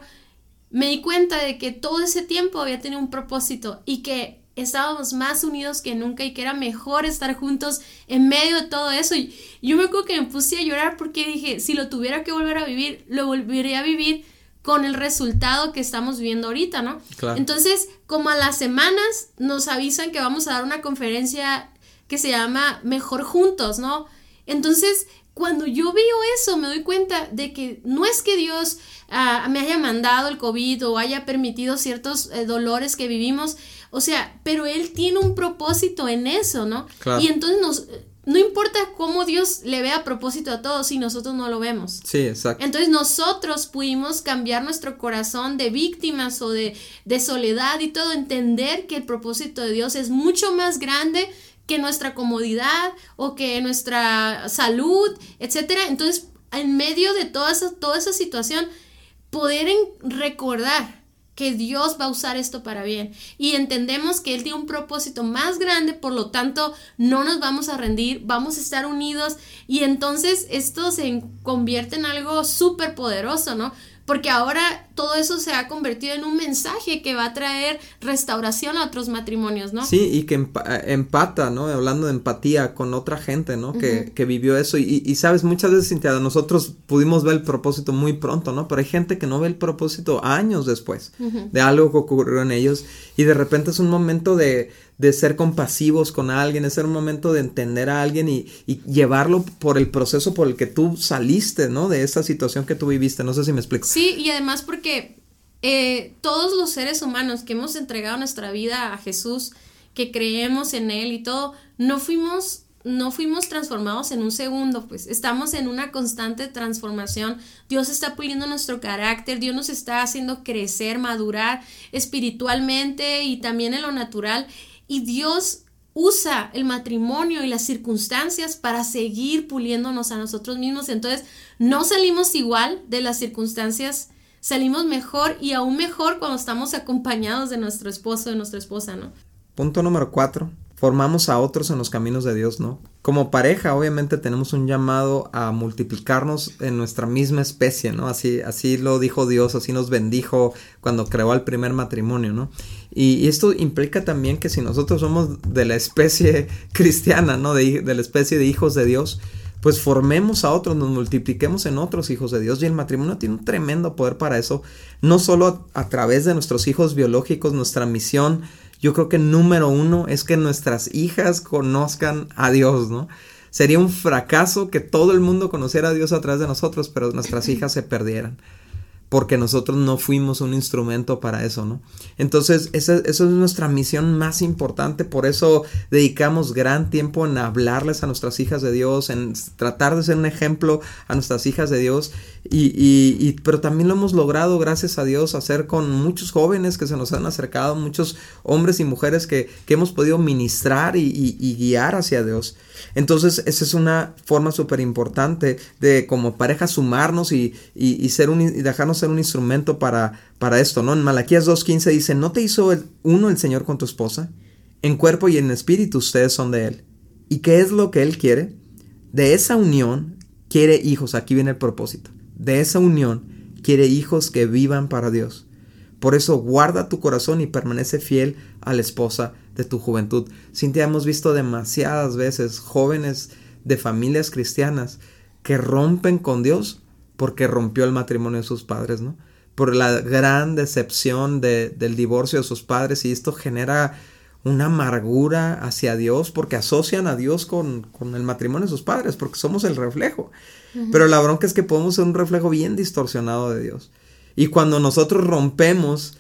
A: me di cuenta de que todo ese tiempo había tenido un propósito y que estábamos más unidos que nunca y que era mejor estar juntos en medio de todo eso. Y yo me acuerdo que me puse a llorar porque dije, si lo tuviera que volver a vivir, lo volvería a vivir con el resultado que estamos viendo ahorita, ¿no? Entonces, como a las semanas nos avisan que vamos a dar una conferencia que se llama Mejor Juntos, ¿no? Entonces, cuando yo veo eso, me doy cuenta de que no es que Dios ah, me haya mandado el COVID o haya permitido ciertos eh, dolores que vivimos, o sea, pero Él tiene un propósito en eso, ¿no? Y entonces nos, no importa cómo Dios le vea propósito a todos si nosotros no lo vemos.
B: Sí, exacto.
A: Entonces nosotros pudimos cambiar nuestro corazón de víctimas o de, de soledad y todo, entender que el propósito de Dios es mucho más grande que nuestra comodidad o que nuestra salud, etcétera. Entonces, en medio de toda esa, toda esa situación, poder recordar que Dios va a usar esto para bien. Y entendemos que Él tiene un propósito más grande, por lo tanto, no nos vamos a rendir, vamos a estar unidos y entonces esto se convierte en algo súper poderoso, ¿no? Porque ahora todo eso se ha convertido en un mensaje que va a traer restauración a otros matrimonios, ¿no?
B: Sí, y que empata, ¿no? Hablando de empatía con otra gente, ¿no? que, que, vivió eso. Y, y, sabes, muchas veces, Cintia, nosotros pudimos ver el propósito muy pronto, ¿no? Pero hay gente que no ve el propósito años después de algo que ocurrió en ellos. Y de repente es un momento de, de ser compasivos con alguien, es ser un momento de entender a alguien y, llevarlo por el proceso por el que tú saliste, ¿no? De esa situación que tú viviste. No sé si me explico.
A: Sí, y además porque eh, todos los seres humanos que hemos entregado nuestra vida a Jesús, que creemos en Él y todo, no fuimos no fuimos transformados en un segundo, pues estamos en una constante transformación. Dios está puliendo nuestro carácter, Dios nos está haciendo crecer, madurar espiritualmente y también en lo natural. Y Dios usa el matrimonio y las circunstancias para seguir puliéndonos a nosotros mismos. Entonces, no salimos igual de las circunstancias, salimos mejor y aún mejor cuando estamos acompañados de nuestro esposo, de nuestra esposa, ¿no?
B: Punto número cuatro, formamos a otros en los caminos de Dios, ¿no? Como pareja, obviamente tenemos un llamado a multiplicarnos en nuestra misma especie, ¿no? Así, así lo dijo Dios, así nos bendijo cuando creó el primer matrimonio, ¿no? Y, esto implica también que si nosotros somos de la especie cristiana, ¿no? De, la especie de hijos de Dios, pues formemos a otros, nos multipliquemos en otros hijos de Dios y el matrimonio tiene un tremendo poder para eso, no solo a través de nuestros hijos biológicos, nuestra misión yo creo que número uno es que nuestras hijas conozcan a Dios, ¿no? Sería un fracaso que todo el mundo conociera a Dios a través de nosotros, pero nuestras hijas se perdieran porque nosotros no fuimos un instrumento para eso, ¿no? Entonces, esa, es nuestra misión más importante, por eso dedicamos gran tiempo en hablarles a nuestras hijas de Dios, en tratar de ser un ejemplo a nuestras hijas de Dios, y, y, pero también lo hemos logrado, gracias a Dios, hacer con muchos jóvenes que se nos han acercado, muchos hombres y mujeres que, que hemos podido ministrar y guiar hacia Dios. Entonces, esa es una forma súper importante de como pareja sumarnos y, y, ser un, y dejarnos ser un instrumento para, para esto, ¿no? En Malaquías 2.15 dice, ¿no te hizo el, uno el Señor con tu esposa? En cuerpo y en espíritu ustedes son de Él. ¿Y qué es lo que Él quiere? De esa unión quiere hijos, aquí viene el propósito. De esa unión quiere hijos que vivan para Dios. Por eso guarda tu corazón y permanece fiel a la esposa de tu juventud. Cintia, hemos visto demasiadas veces jóvenes de familias cristianas que rompen con Dios porque rompió el matrimonio de sus padres, ¿no? Por la gran decepción del divorcio de sus padres y esto genera una amargura hacia Dios porque asocian a Dios con, el matrimonio de sus padres porque somos el reflejo. Pero la bronca es que podemos ser un reflejo bien distorsionado de Dios. Y cuando nosotros rompemos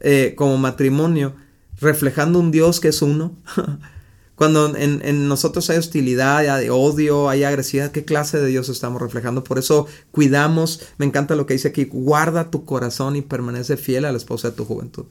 B: eh, como matrimonio, reflejando un Dios que es uno, cuando en, nosotros hay hostilidad, hay odio, hay agresividad, ¿qué clase de Dios estamos reflejando? Por eso cuidamos, me encanta lo que dice aquí, guarda tu corazón y permanece fiel a la esposa de tu juventud.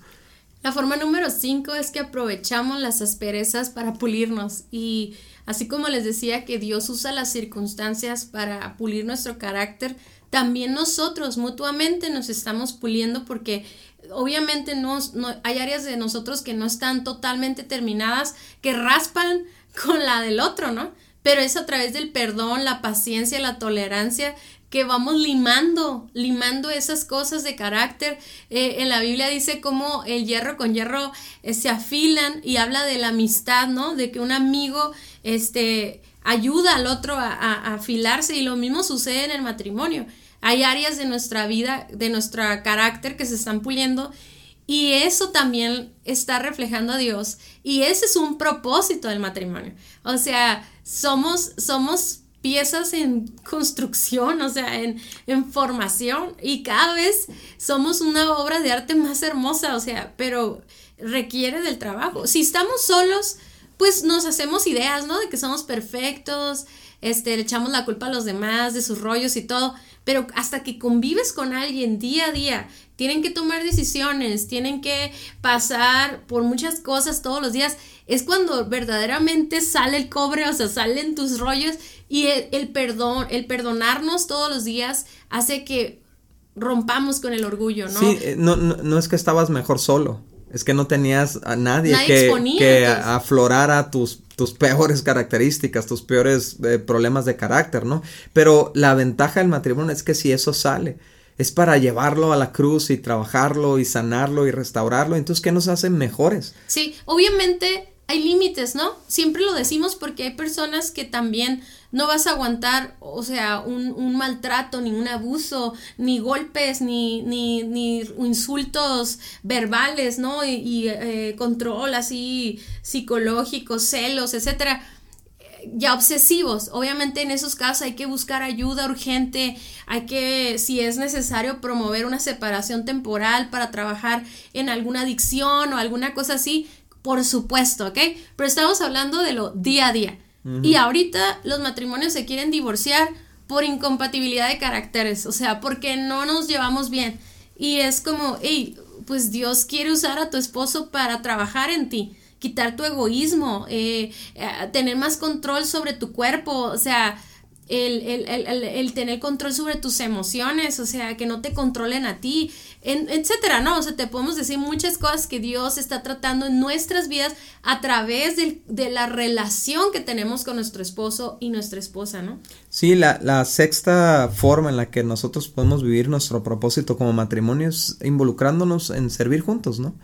A: La forma número cinco es que aprovechamos las asperezas para pulirnos y así como les decía que Dios usa las circunstancias para pulir nuestro carácter, también nosotros mutuamente nos estamos puliendo porque obviamente no, hay áreas de nosotros que no están totalmente terminadas, que raspan con la del otro, ¿no? Pero es a través del perdón, la paciencia, la tolerancia que vamos limando, limando esas cosas de carácter. Eh, en la Biblia dice cómo el hierro con hierro eh, se afilan y habla de la amistad, ¿no? De que un amigo, este, ayuda al otro a, a afilarse y lo mismo sucede en el matrimonio. Hay áreas de nuestra vida, de nuestro carácter que se están puliendo y eso también está reflejando a Dios y ese es un propósito del matrimonio. O sea, somos, somos piezas en construcción, o sea, en, en, formación y cada vez somos una obra de arte más hermosa, o sea, pero requiere del trabajo. Si estamos solos, pues nos hacemos ideas, ¿no? De que somos perfectos, este, le echamos la culpa a los demás, de sus rollos y todo, pero hasta que convives con alguien día a día, tienen que tomar decisiones, tienen que pasar por muchas cosas todos los días, es cuando verdaderamente sale el cobre, o sea, salen tus rollos y el, perdón, el perdonarnos todos los días hace que rompamos con el orgullo, ¿no?
B: Sí, eh, no, no, es que estabas mejor solo, es que no tenías a nadie, que, que aflorara tus tus peores características, tus peores eh, problemas de carácter, ¿no? Pero la ventaja del matrimonio es que si eso sale, es para llevarlo a la cruz y trabajarlo y sanarlo y restaurarlo, entonces ¿qué nos hacen mejores?
A: Sí, obviamente hay límites, ¿no? Siempre lo decimos porque hay personas que también no vas a aguantar, o sea, un, maltrato, ni un abuso, ni golpes, ni, insultos verbales, ¿no? Y, eh, control así psicológico, celos, etcétera ya obsesivos. Obviamente en esos casos hay que buscar ayuda urgente, hay que, si es necesario, promover una separación temporal para trabajar en alguna adicción o alguna cosa así, por supuesto, ¿ok? Pero estamos hablando de lo día a día. Y ahorita los matrimonios se quieren divorciar por incompatibilidad de caracteres, o sea, porque no nos llevamos bien. Y es como, hey, pues Dios quiere usar a tu esposo para trabajar en ti, quitar tu egoísmo, eh, eh, tener más control sobre tu cuerpo, o sea, el, el, el, tener control sobre tus emociones, o sea, que no te controlen a ti, etcétera, ¿no? O sea, te podemos decir muchas cosas que Dios está tratando en nuestras vidas a través de, la relación que tenemos con nuestro esposo y nuestra esposa, ¿no?
B: Sí, la, la sexta forma en la que nosotros podemos vivir nuestro propósito como matrimonio es involucrándonos en servir juntos, ¿no?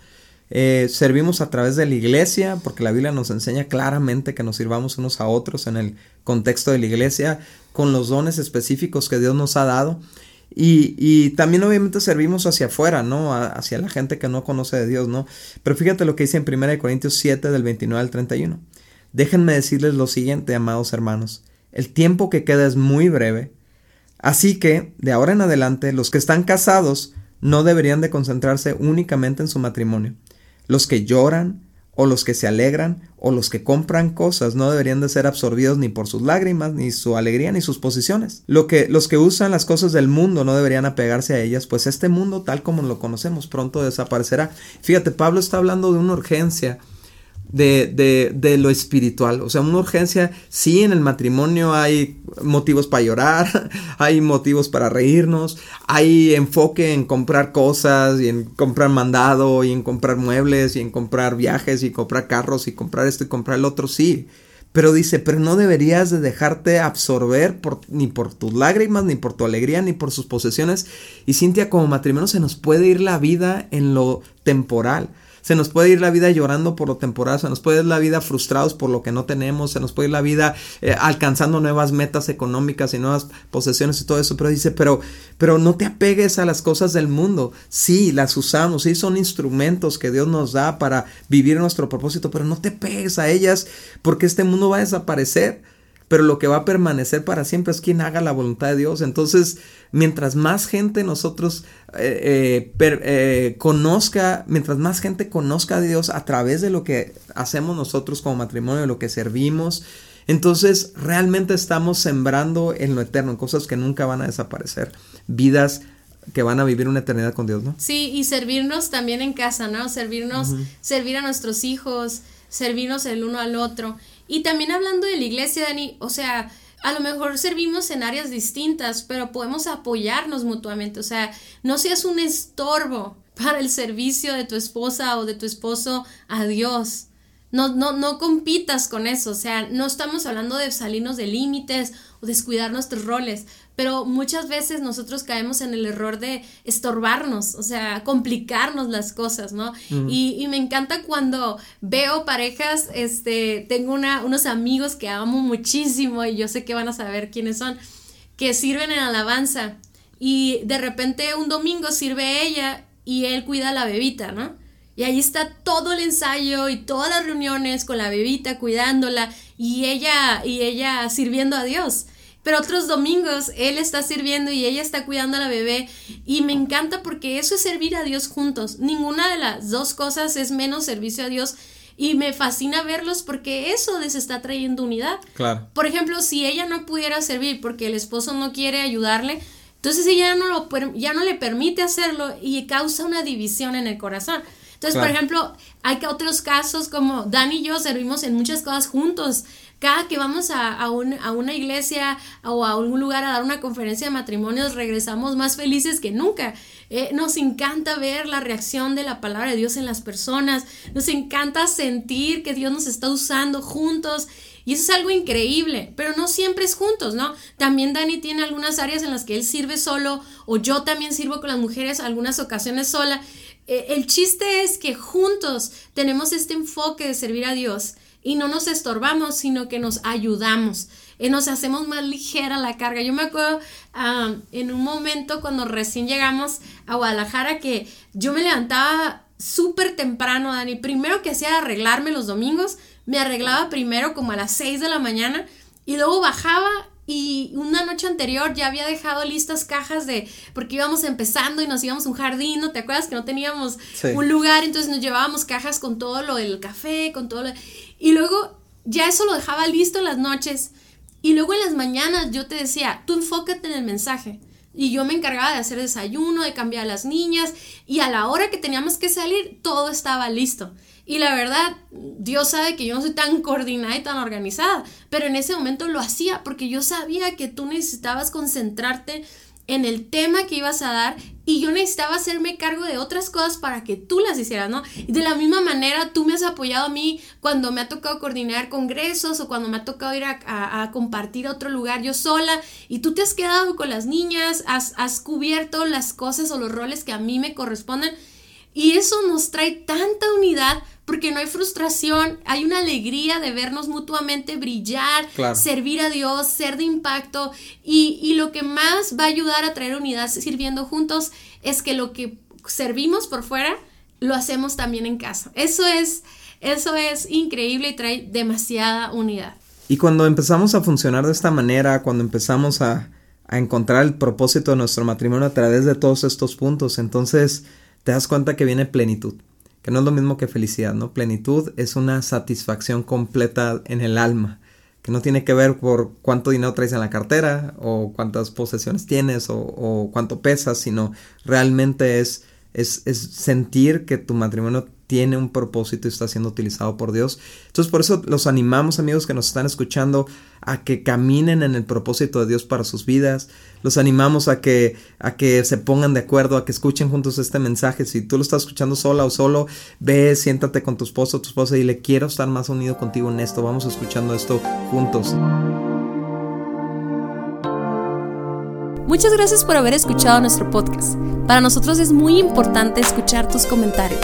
B: Eh, servimos a través de la iglesia, porque la Biblia nos enseña claramente que nos sirvamos unos a otros en el contexto de la iglesia, con los dones específicos que Dios nos ha dado. Y, también obviamente servimos hacia afuera, ¿no? hacia la gente que no conoce de Dios, ¿no? Pero fíjate lo que dice en 1 Corintios 7 del 29 al 31. Déjenme decirles lo siguiente, amados hermanos. El tiempo que queda es muy breve. Así que, de ahora en adelante, los que están casados no deberían de concentrarse únicamente en su matrimonio, los que lloran, o los que se alegran, o los que compran cosas, no deberían de ser absorbidos ni por sus lágrimas, ni su alegría, ni sus posiciones. Lo que, los que usan las cosas del mundo no deberían apegarse a ellas, pues este mundo, tal como lo conocemos, pronto desaparecerá. Fíjate, Pablo está hablando de una urgencia de, de, de, lo espiritual. O sea, una urgencia, sí, en el matrimonio hay motivos para llorar, hay motivos para reírnos, hay enfoque en comprar cosas y en comprar mandado y en comprar muebles y en comprar viajes y comprar carros y comprar esto y comprar el otro, sí. Pero dice, pero no deberías de dejarte absorber por, ni por tus lágrimas, ni por tu alegría, ni por sus posesiones. Y Cintia, como matrimonio se nos puede ir la vida en lo temporal. Se nos puede ir la vida llorando por lo temporal, se nos puede ir la vida frustrados por lo que no tenemos, se nos puede ir la vida eh, alcanzando nuevas metas económicas y nuevas posesiones y todo eso, pero dice, pero, pero no te apegues a las cosas del mundo. Sí, las usamos, sí, son instrumentos que Dios nos da para vivir nuestro propósito, pero no te pegues a ellas porque este mundo va a desaparecer pero lo que va a permanecer para siempre es quien haga la voluntad de Dios. Entonces, mientras más gente nosotros eh, eh, eh, conozca, mientras más gente conozca a Dios a través de lo que hacemos nosotros como matrimonio, de lo que servimos, entonces realmente estamos sembrando en lo eterno, en cosas que nunca van a desaparecer, vidas que van a vivir una eternidad con Dios, ¿no?
A: Sí, y servirnos también en casa, ¿no? Servirnos, servir a nuestros hijos, servirnos el uno al otro. Y también hablando de la iglesia, Dani, o sea, a lo mejor servimos en áreas distintas, pero podemos apoyarnos mutuamente. O sea, no seas un estorbo para el servicio de tu esposa o de tu esposo a Dios. No, no, no compitas con eso, o sea, no estamos hablando de salirnos de límites o descuidar nuestros roles, pero muchas veces nosotros caemos en el error de estorbarnos, o sea, complicarnos las cosas, ¿no? y, y, me encanta cuando veo parejas, este, tengo una, unos amigos que amo muchísimo y yo sé que van a saber quiénes son, que sirven en alabanza y de repente un domingo sirve ella y él cuida a la bebita, ¿no? Y ahí está todo el ensayo y todas las reuniones con la bebita cuidándola y ella y ella sirviendo a Dios. Pero otros domingos él está sirviendo y ella está cuidando a la bebé y me encanta porque eso es servir a Dios juntos. Ninguna de las dos cosas es menos servicio a Dios y me fascina verlos porque eso les está trayendo unidad.
B: Claro.
A: Por ejemplo, si ella no pudiera servir porque el esposo no quiere ayudarle, entonces ella no lo ya no le permite hacerlo y causa una división en el corazón. Entonces, por ejemplo, hay otros casos como Dan y yo servimos en muchas cosas juntos. Cada que vamos a, a, una iglesia o a algún lugar a dar una conferencia de matrimonios, regresamos más felices que nunca. Eh, nos encanta ver la reacción de la palabra de Dios en las personas. Nos encanta sentir que Dios nos está usando juntos. Y eso es algo increíble, pero no siempre es juntos, ¿no? También Dani tiene algunas áreas en las que él sirve solo, o yo también sirvo con las mujeres algunas ocasiones sola. Eh, el chiste es que juntos tenemos este enfoque de servir a Dios y no nos estorbamos, sino que nos ayudamos. y eh, nos hacemos más ligera la carga. Yo me acuerdo en un momento cuando recién llegamos a Guadalajara que yo me levantaba súper temprano, Dani. Primero que hacía arreglarme los domingos, me arreglaba primero como a las 6 de la mañana y luego bajaba y una noche anterior ya había dejado listas cajas de, porque íbamos empezando y nos íbamos a un jardín, ¿no? ¿Te acuerdas que no teníamos un lugar? Entonces nos llevábamos cajas con todo lo del café, con todo lo... Y luego ya eso lo dejaba listo en las noches. Y luego en las mañanas yo te decía, tú enfócate en el mensaje. Y yo me encargaba de hacer desayuno, de cambiar a las niñas. Y a la hora que teníamos que salir, todo estaba listo. Y la verdad, Dios sabe que yo no soy tan coordinada y tan organizada, pero en ese momento lo hacía porque yo sabía que tú necesitabas concentrarte en el tema que ibas a dar y yo necesitaba hacerme cargo de otras cosas para que tú las hicieras, ¿no? Y de la misma manera, tú me has apoyado a mí cuando me ha tocado coordinar congresos o cuando me ha tocado ir a, compartir a otro lugar yo sola y tú te has quedado con las niñas, has, has cubierto las cosas o los roles que a mí me corresponden y eso nos trae tanta unidad porque no hay frustración, hay una alegría de vernos mutuamente brillar, servir a Dios, ser de impacto y, lo que más va a ayudar a traer unidad sirviendo juntos es que lo que servimos por fuera lo hacemos también en casa. Eso es, eso es increíble y trae demasiada unidad.
B: Y cuando empezamos a funcionar de esta manera, cuando empezamos a, a encontrar el propósito de nuestro matrimonio a través de todos estos puntos, entonces te das cuenta que viene plenitud que no es lo mismo que felicidad, ¿no? Plenitud es una satisfacción completa en el alma, que no tiene que ver por cuánto dinero traes en la cartera o cuántas posesiones tienes o, o cuánto pesas, sino realmente es, es, es sentir que tu matrimonio tiene un propósito y está siendo utilizado por Dios. Entonces por eso los animamos amigos que nos están escuchando a que caminen en el propósito de Dios para sus vidas. Los animamos a que a que se pongan de acuerdo, a que escuchen juntos este mensaje. Si tú lo estás escuchando sola o solo, ve, siéntate con tu esposo o tu esposa y le quiero estar más unido contigo en esto. Vamos escuchando esto juntos.
A: Muchas gracias por haber escuchado nuestro podcast. Para nosotros es muy importante escuchar tus comentarios.